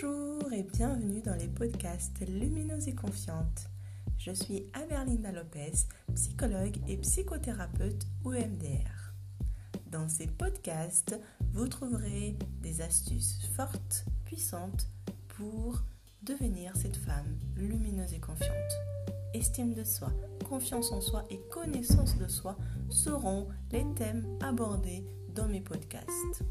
Bonjour et bienvenue dans les podcasts Lumineuse et Confiante. Je suis Amerlinda Lopez, psychologue et psychothérapeute EMDR. Dans ces podcasts, vous trouverez des astuces fortes, puissantes pour devenir cette femme lumineuse et confiante. Estime de soi, confiance en soi et connaissance de soi seront les thèmes abordés dans mes podcasts.